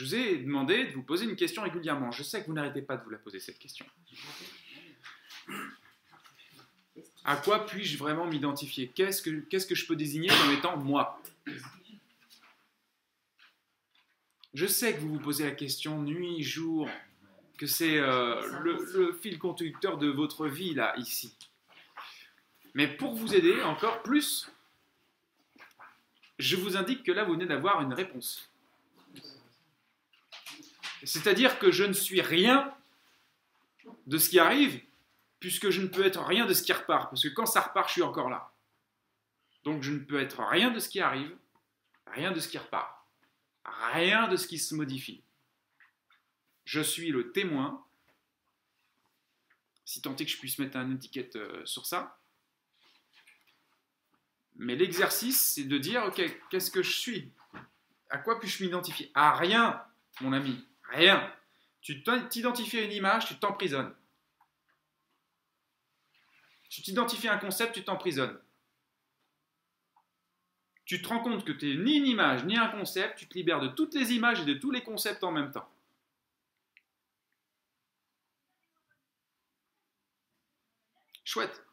Je vous ai demandé de vous poser une question régulièrement. Je sais que vous n'arrêtez pas de vous la poser, cette question. À quoi puis-je vraiment m'identifier? Qu'est-ce que, je peux désigner comme étant moi? Je sais que vous vous posez la question nuit, jour, que c'est euh, le, le fil conducteur de votre vie, là, ici. Mais pour vous aider encore plus, je vous indique que là, vous venez d'avoir une réponse. C'est-à-dire que je ne suis rien de ce qui arrive, puisque je ne peux être rien de ce qui repart, parce que quand ça repart, je suis encore là. Donc je ne peux être rien de ce qui arrive, rien de ce qui repart, rien de ce qui se modifie. Je suis le témoin, si tant est que je puisse mettre une étiquette euh, sur ça. Mais l'exercice, c'est de dire, ok, qu'est-ce que je suis? À quoi puis-je m'identifier? À rien, mon ami. Rien. Tu t'identifies à une image, tu t'emprisonnes. Tu t'identifies à un concept, tu t'emprisonnes. Tu te rends compte que tu n'es ni une image, ni un concept, tu te libères de toutes les images et de tous les concepts en même temps. Chouette.